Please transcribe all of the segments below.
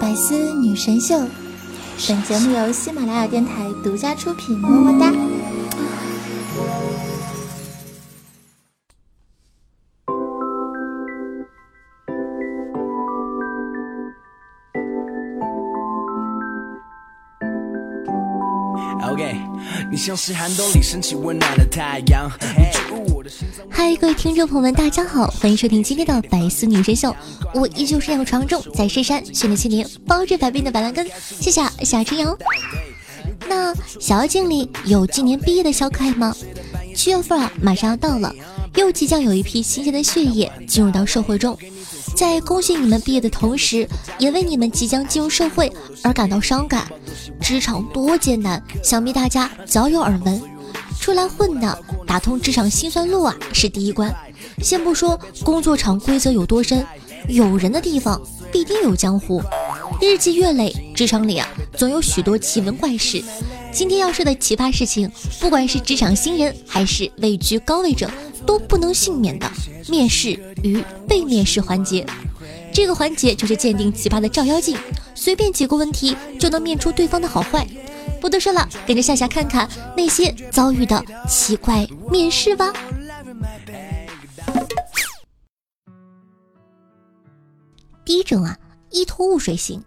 百思女神秀本节目由喜马拉雅电台独家出品么么哒。Ok 你像是寒冬里升起温暖的太阳嗨，各位听众朋友们，大家好，欢迎收听今天的百思女神秀。我依旧是那床中在深山训练七年，包治百病的板蓝根。谢谢夏春阳。那小妖精里有今年毕业的小可爱吗？七月份啊，马上要到了，又即将有一批新鲜的血液进入到社会中。在恭喜你们毕业的同时，也为你们即将进入社会而感到伤感。职场多艰难，想必大家早有耳闻。出来混的，打通职场辛酸路啊，是第一关。先不说工作场规则有多深，有人的地方必定有江湖。日积月累，职场里啊，总有许多奇闻怪事。今天要说的奇葩事情，不管是职场新人还是位居高位者，都不能幸免的面试与被面试环节。这个环节就是鉴定奇葩的照妖镜，随便几个问题就能面出对方的好坏。不多说了，跟着夏夏看看那些遭遇的奇怪面试吧。第一种啊，一头雾水型。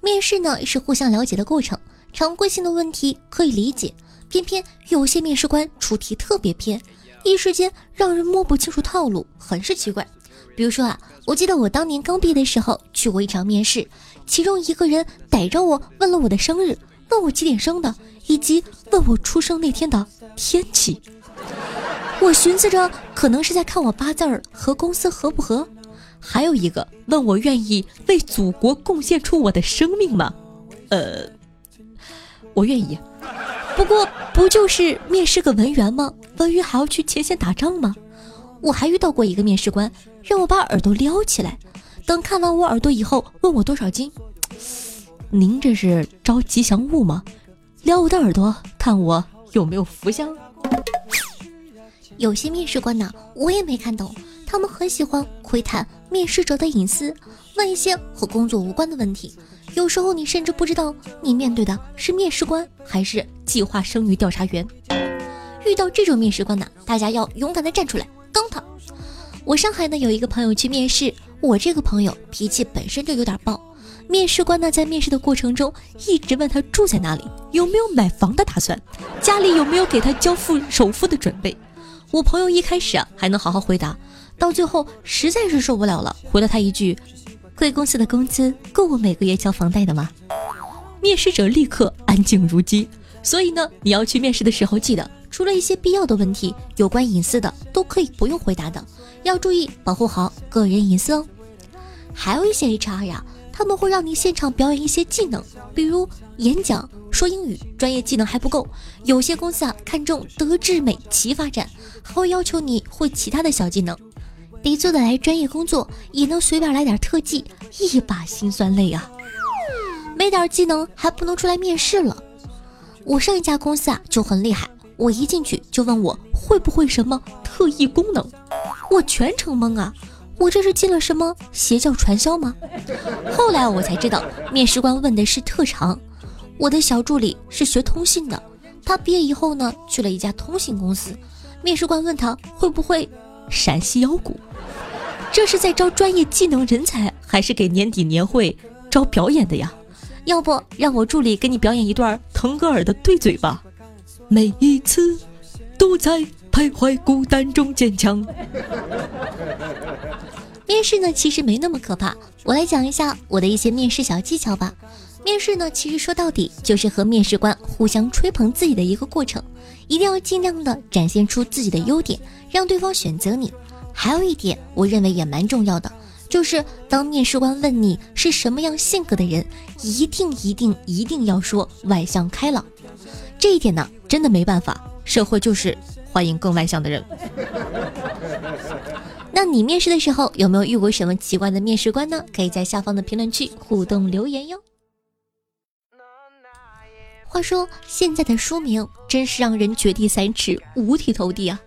面试呢是互相了解的过程，常规性的问题可以理解，偏偏有些面试官出题特别偏，一时间让人摸不清楚套路，很是奇怪。比如说啊，我记得我当年刚毕业的时候去过一场面试，其中一个人逮着我问了我的生日。问我几点生的，以及问我出生那天的天气。我寻思着，可能是在看我八字儿和公司合不合。还有一个问我愿意为祖国贡献出我的生命吗？呃，我愿意。不过不就是面试个文员吗？文员还要去前线打仗吗？我还遇到过一个面试官，让我把耳朵撩起来，等看完我耳朵以后，问我多少斤。您这是招吉祥物吗？撩我的耳朵，看我有没有福相。有些面试官呢，我也没看懂，他们很喜欢窥探面试者的隐私，问一些和工作无关的问题。有时候你甚至不知道你面对的是面试官还是计划生育调查员。遇到这种面试官呢，大家要勇敢的站出来刚他。我上海呢有一个朋友去面试，我这个朋友脾气本身就有点暴。面试官呢，在面试的过程中一直问他住在哪里，有没有买房的打算，家里有没有给他交付首付的准备。我朋友一开始啊还能好好回答，到最后实在是受不了了，回了他一句：“贵公司的工资够我每个月交房贷的吗？”面试者立刻安静如鸡。所以呢，你要去面试的时候，记得除了一些必要的问题，有关隐私的都可以不用回答的，要注意保护好个人隐私哦。还有一些 HR 呀。他们会让你现场表演一些技能，比如演讲、说英语，专业技能还不够。有些公司啊看重德智美齐发展，还会要求你会其他的小技能，得做得来专业工作，也能随便来点特技，一把辛酸泪啊！没点技能还不能出来面试了。我上一家公司啊就很厉害，我一进去就问我会不会什么特异功能，我全程懵啊。我这是进了什么邪教传销吗？后来我才知道，面试官问的是特长。我的小助理是学通信的，他毕业以后呢，去了一家通信公司。面试官问他会不会陕西腰鼓，这是在招专业技能人才，还是给年底年会招表演的呀？要不让我助理给你表演一段腾格尔的对嘴吧？每一次都在徘徊孤单中坚强。面试呢，其实没那么可怕。我来讲一下我的一些面试小技巧吧。面试呢，其实说到底就是和面试官互相吹捧自己的一个过程，一定要尽量的展现出自己的优点，让对方选择你。还有一点，我认为也蛮重要的，就是当面试官问你是什么样性格的人，一定一定一定要说 外向开朗。这一点呢，真的没办法，社会就是欢迎更外向的人。那你面试的时候有没有遇过什么奇怪的面试官呢？可以在下方的评论区互动留言哟。话说现在的书名真是让人掘地三尺，五体投地啊！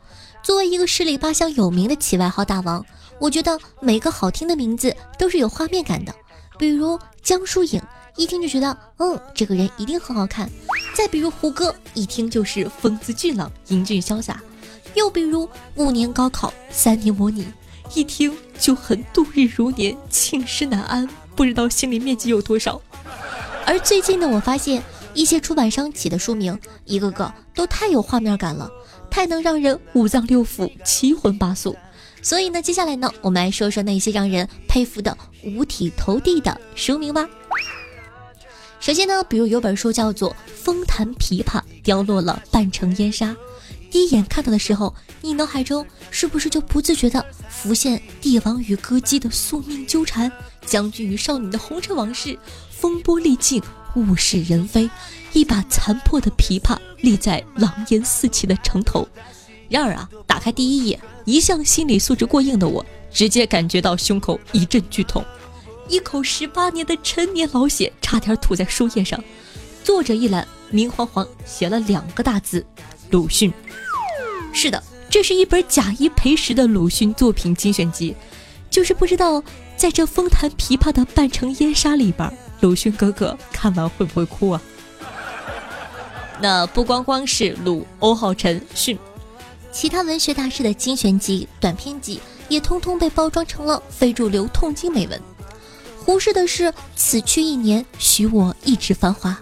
作为一个十里八乡有名的起外号大王，我觉得每个好听的名字都是有画面感的。比如江疏影，一听就觉得，嗯，这个人一定很好看；再比如胡歌，一听就是风姿俊朗、英俊潇洒；又比如五年高考、三年模拟，一听就很度日如年、寝食难安，不知道心理面积有多少。而最近呢，我发现一些出版商起的书名，一个个都太有画面感了，太能让人五脏六腑、七荤八素。所以呢，接下来呢，我们来说说那些让人佩服的五体投地的书名吧。首先呢，比如有本书叫做《风弹琵琶凋落了半城烟沙》，第一眼看到的时候，你脑海中是不是就不自觉的浮现帝王与歌姬的宿命纠缠，将军与少女的红尘往事？风波历尽，物是人非，一把残破的琵琶立在狼烟四起的城头。然而啊，打开第一页，一向心理素质过硬的我，直接感觉到胸口一阵剧痛，一口十八年的陈年老血差点吐在书页上。作者一览，明晃晃写了两个大字：鲁迅。是的，这是一本假一赔十的鲁迅作品精选集，就是不知道在这风弹琵琶的半城烟沙里边。鲁迅哥哥看完会不会哭啊？那不光光是鲁、欧浩辰、迅，其他文学大师的精选集、短篇集也通通被包装成了非主流痛经美文。胡适的是“此去一年，许我一纸繁华”，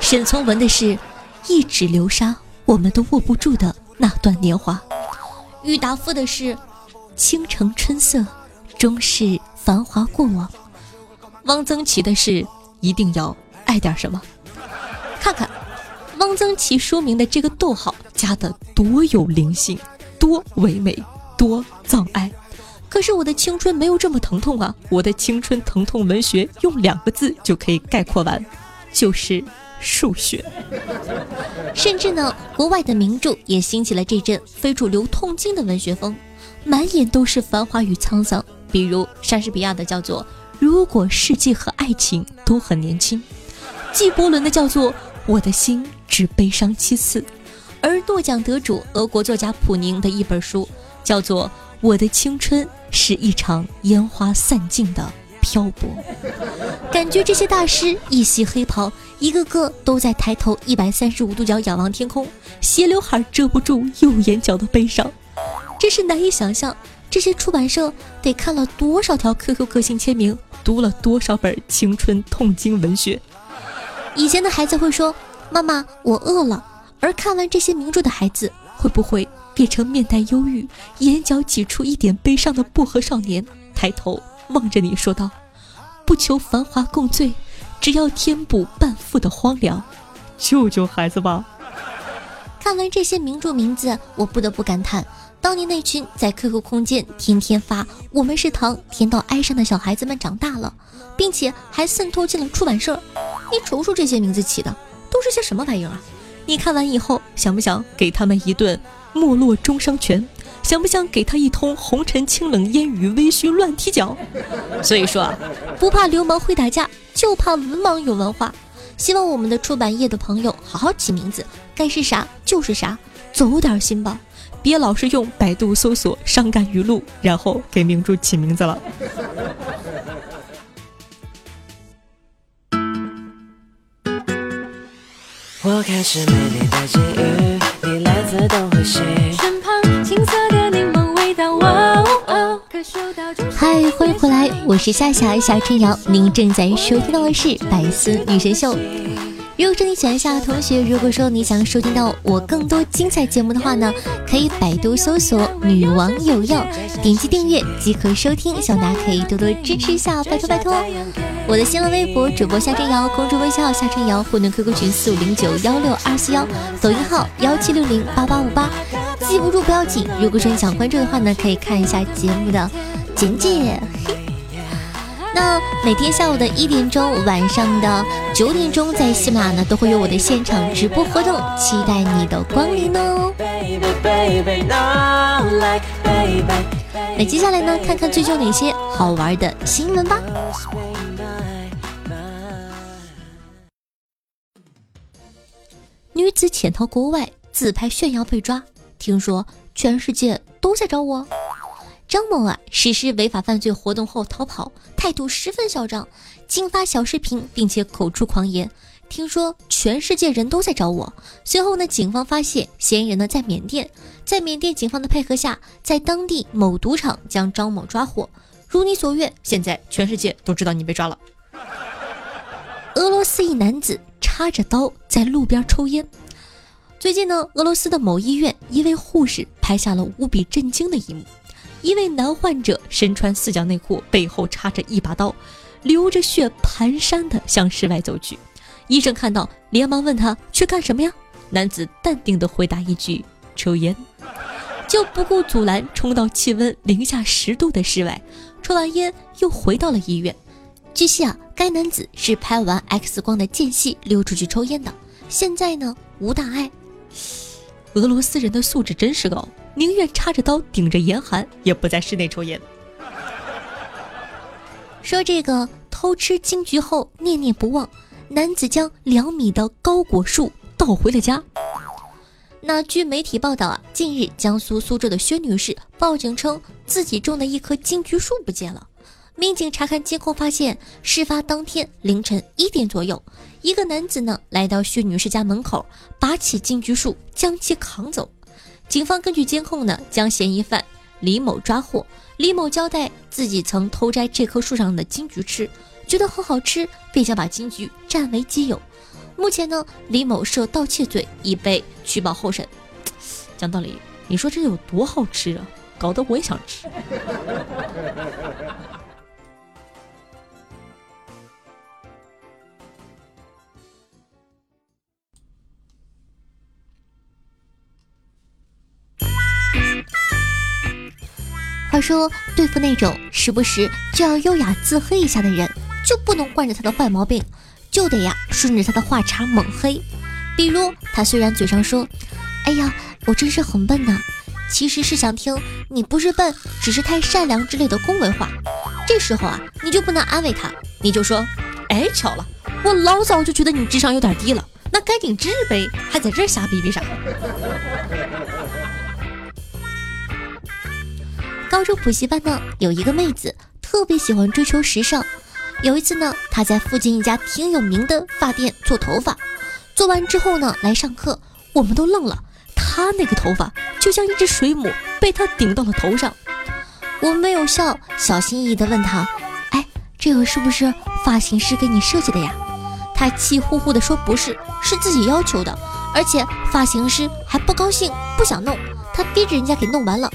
沈从文的是“一纸流沙，我们都握不住的那段年华”，郁达夫的是“倾城春色，终是繁华过往”。汪曾祺的是一定要爱点什么？看看汪曾祺书名的这个逗号加的多有灵性，多唯美，多葬爱。可是我的青春没有这么疼痛啊！我的青春疼痛文学用两个字就可以概括完，就是数学。甚至呢，国外的名著也兴起了这阵非主流痛经的文学风，满眼都是繁华与沧桑。比如莎士比亚的叫做。如果世界和爱情都很年轻，纪伯伦的叫做《我的心只悲伤七次》，而诺奖得主俄国作家普宁的一本书叫做《我的青春是一场烟花散尽的漂泊》。感觉这些大师一袭黑袍，一个个都在抬头一百三十五度角仰望天空，斜刘海遮不住右眼角的悲伤，真是难以想象。这些出版社得看了多少条 QQ 个性签名，读了多少本青春痛经文学。以前的孩子会说：“妈妈，我饿了。”而看完这些名著的孩子，会不会变成面带忧郁、眼角挤出一点悲伤的薄荷少年，抬头望着你说道：“不求繁华共醉，只要填补半腹的荒凉，救救孩子吧。”看完这些名著名字，我不得不感叹。当年那群在 QQ 空间天天发“我们是糖甜到哀伤”的小孩子们长大了，并且还渗透进了出版社。你瞅瞅这些名字起的都是些什么玩意儿啊！你看完以后想不想给他们一顿没落中伤拳？想不想给他一通红尘清冷烟雨微醺乱踢脚？所以说啊，不怕流氓会打架，就怕文盲有文化。希望我们的出版业的朋友好好起名字，该是啥就是啥，走点心吧。别老是用百度搜索伤感语录，然后给名著起名字了。我开始美丽的际遇，你蓝色的呼吸，嗨，欢迎回来，我是夏夏夏春瑶，您正在收听到的是《百思女神秀》。如果说你喜欢夏同学，如果说你想收听到我更多精彩节目的话呢，可以百度搜索“女王有药”，点击订阅即可收听。希望大家可以多多支持一下，拜托拜托！我的新浪微博主播夏春瑶，公众微信号夏春瑶，互动 QQ 群四五零九幺六二四幺，抖音号幺七六零八八五八。记不住不要紧，如果说你想关注的话呢，可以看一下节目的简介。那每天下午的一点钟，晚上的九点钟，在喜马拉雅呢都会有我的现场直播活动，期待你的光临哦。那接下来呢，看看最近有哪些好玩的新闻吧。女子潜逃国外，自拍炫耀被抓，听说全世界都在找我。张某啊实施违法犯罪活动后逃跑，态度十分嚣张，竟发小视频，并且口出狂言。听说全世界人都在找我。随后呢，警方发现嫌疑人呢在缅甸，在缅甸警方的配合下，在当地某赌场将张某抓获。如你所愿，现在全世界都知道你被抓了。俄罗斯一男子插着刀在路边抽烟。最近呢，俄罗斯的某医院一位护士拍下了无比震惊的一幕：一位男患者身穿四角内裤，背后插着一把刀，流着血蹒跚地向室外走去。医生看到，连忙问他去干什么呀？男子淡定地回答一句：“抽烟。”就不顾阻拦，冲到气温零下十度的室外，抽完烟又回到了医院。据悉啊，该男子是拍完 X 光的间隙溜出去抽烟的，现在呢无大碍。俄罗斯人的素质真是高，宁愿插着刀顶着严寒，也不在室内抽烟。说这个偷吃金桔后念念不忘，男子将两米的高果树倒回了家。那据媒体报道啊，近日江苏苏州的薛女士报警称自己种的一棵金桔树不见了。民警查看监控，发现事发当天凌晨一点左右，一个男子呢来到薛女士家门口，拔起金桔树将其扛走。警方根据监控呢，将嫌疑犯李某抓获。李某交代自己曾偷摘这棵树上的金桔吃，觉得很好吃，便想把金桔占为己有。目前呢，李某涉盗窃罪已被取保候审。讲道理，你说这有多好吃啊？搞得我也想吃。话说，对付那种时不时就要优雅自黑一下的人，就不能惯着他的坏毛病，就得呀顺着他的话茬猛黑。比如，他虽然嘴上说：“哎呀，我真是很笨呐”，其实是想听“你不是笨，只是太善良”之类的恭维话。这时候啊，你就不能安慰他，你就说：“哎，巧了，我老早就觉得你智商有点低了，那赶紧治呗，还在这瞎逼逼啥？”高中补习班呢，有一个妹子特别喜欢追求时尚。有一次呢，她在附近一家挺有名的发店做头发，做完之后呢，来上课，我们都愣了。她那个头发就像一只水母，被她顶到了头上。我们没有笑，小心翼翼地问她：“哎，这个是不是发型师给你设计的呀？”她气呼呼地说：“不是，是自己要求的，而且发型师还不高兴，不想弄，她逼着人家给弄完了。”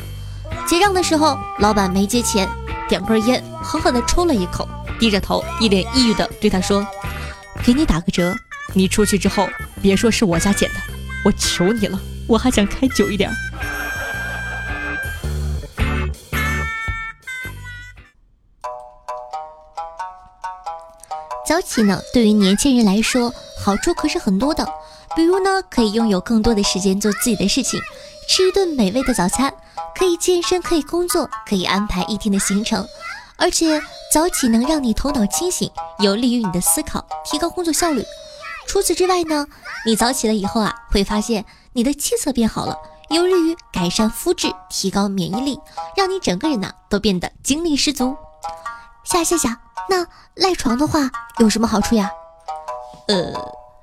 结账的时候，老板没结钱，点根烟，狠狠地抽了一口，低着头，一脸抑郁地对他说：“给你打个折，你出去之后别说是我家捡的，我求你了，我还想开久一点。”早起呢，对于年轻人来说，好处可是很多的，比如呢，可以拥有更多的时间做自己的事情，吃一顿美味的早餐。可以健身，可以工作，可以安排一天的行程，而且早起能让你头脑清醒，有利于你的思考，提高工作效率。除此之外呢，你早起了以后啊，会发现你的气色变好了，有利于改善肤质，提高免疫力，让你整个人呢都变得精力十足。夏夏夏，那赖床的话有什么好处呀？呃，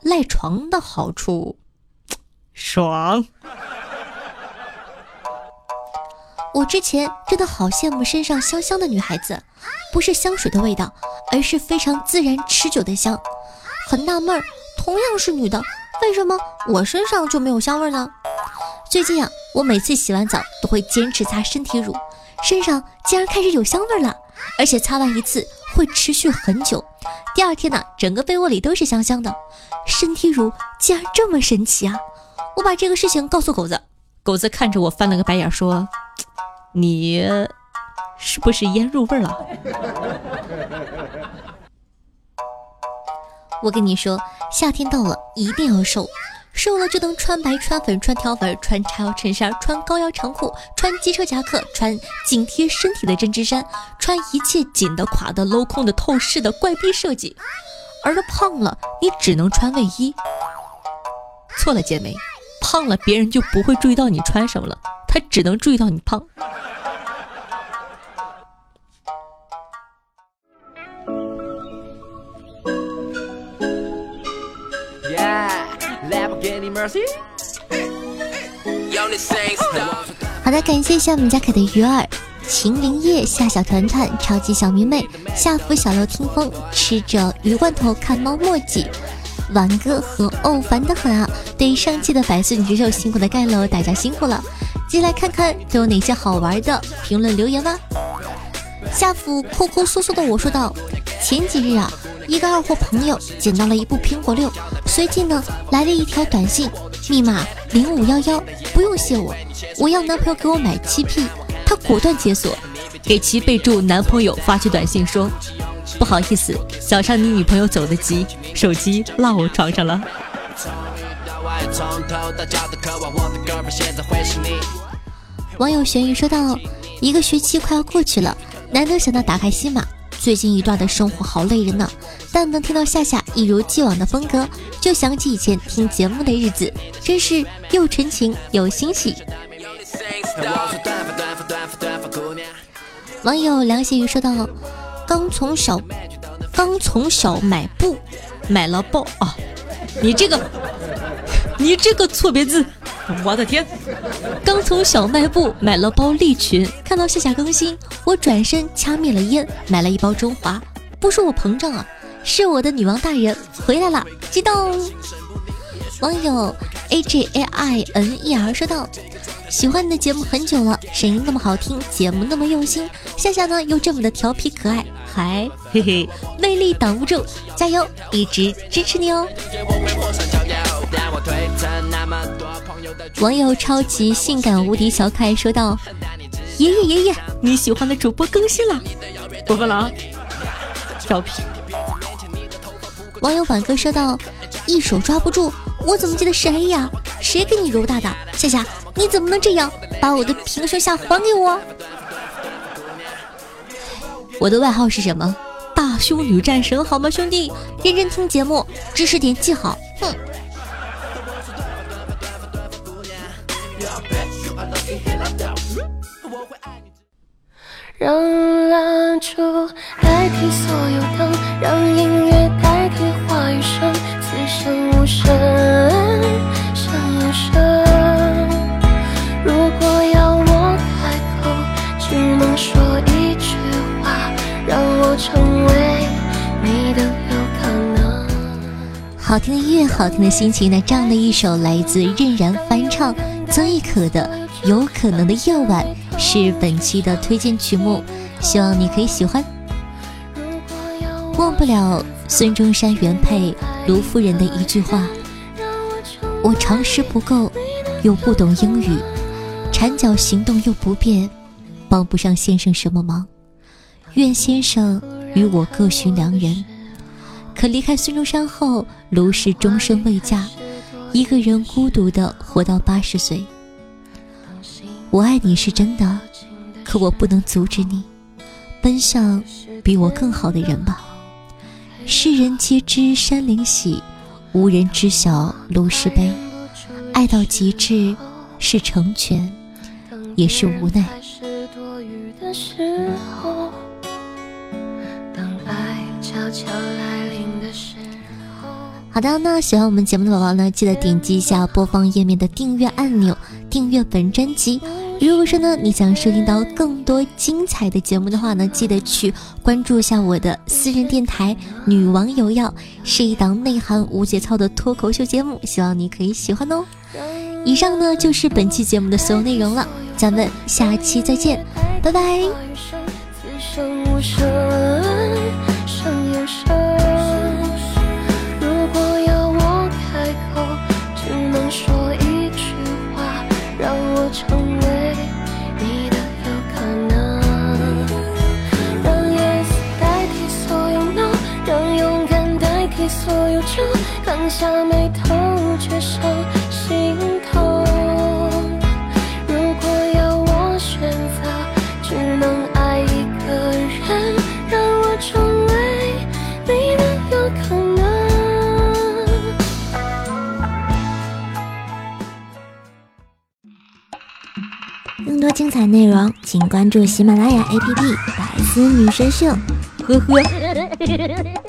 赖床的好处，爽。我之前真的好羡慕身上香香的女孩子，不是香水的味道，而是非常自然持久的香。很纳闷儿，同样是女的，为什么我身上就没有香味呢？最近啊，我每次洗完澡都会坚持擦身体乳，身上竟然开始有香味了，而且擦完一次会持续很久。第二天呢，整个被窝里都是香香的。身体乳竟然这么神奇啊！我把这个事情告诉狗子，狗子看着我翻了个白眼说。你是不是腌入味了？我跟你说，夏天到了，一定要瘦，瘦了就能穿白、穿粉、穿条纹、穿叉腰衬衫、穿高腰长裤、穿机车夹克、穿紧贴身体的针织衫、穿一切紧的、垮的、镂空的、透视的怪逼设计。而胖了，你只能穿卫衣。错了，姐妹，胖了别人就不会注意到你穿什么了，他只能注意到你胖。好的，感谢一下我们家可的鱼儿、秦灵叶、夏小团团、超级小迷妹、夏夫小楼听风、吃着鱼罐头看猫墨迹、玩哥和哦烦的很啊！对上期的白色女神秀辛苦的盖楼，大家辛苦了。进来看看都有哪些好玩的评论留言吧。夏福抠抠搜搜的我说道：前几日啊，一个二货朋友捡到了一部苹果六，随即呢来了一条短信，密码零五幺幺，不用谢我，我要男朋友给我买七 P，他果断解锁，给其备注男朋友发去短信说：不好意思，早上你女朋友走得急，手机落我床上了。网友玄鱼说道：“一个学期快要过去了，难得想到打开西马，最近一段的生活好累人呢。但能听到夏夏一如既往的风格，就想起以前听节目的日子，真是又纯情又欣喜。”网友梁写雨说道：“刚从小，刚从小买布，买了包啊，你这个。”你这个错别字，我的天！刚从小卖部买了包利群，看到夏夏更新，我转身掐灭了烟，买了一包中华。不是我膨胀啊，是我的女王大人回来了，激动！网友 a j a i n e r 说道：“喜欢你的节目很久了，声音那么好听，节目那么用心，夏夏呢又这么的调皮可爱，还嘿嘿，魅力挡不住，加油，一直支持你哦！”网友超级性感无敌小可爱说道：“爷爷爷爷，你喜欢的主播更新了，过分了啊！调皮。”网友反哥说道：“一手抓不住，我怎么记得是 A 呀？谁给你揉大的？夏夏，你怎么能这样？把我的平胸下还给我！我的外号是什么？大胸女战神，好吗，兄弟？认真听节目，知识点记好。哼。”让蜡烛代替所有灯，让音乐代替话语声，此生无声胜有声。如果要我开口，只能说一句话，让我成为你的有可能。好听的音乐，好听的心情，那这样的一首来自任然翻唱曾轶可的《有可能的夜晚》。是本期的推荐曲目，希望你可以喜欢。忘不了孙中山原配卢夫人的一句话：“我常识不够，又不懂英语，缠脚行动又不便，帮不上先生什么忙。愿先生与我各寻良人。”可离开孙中山后，卢氏终身未嫁，一个人孤独的活到八十岁。我爱你是真的，可我不能阻止你奔向比我更好的人吧。世人皆知山林喜，无人知晓卢氏悲。爱到极致是成全，也是无奈。好的，那喜欢我们节目的宝宝呢，记得点击一下播放页面的订阅按钮，订阅本专辑。如果说呢，你想收听到更多精彩的节目的话呢，记得去关注一下我的私人电台《女王有药》，是一档内涵无节操的脱口秀节目，希望你可以喜欢哦。以上呢就是本期节目的所有内容了，咱们下期再见，拜拜。此生无声看下眉头，却上心头。如果要我选择，只能爱一个人，让我成为你的有可能。更多精彩内容，请关注喜马拉雅 APP《百思女神秀》。呵呵。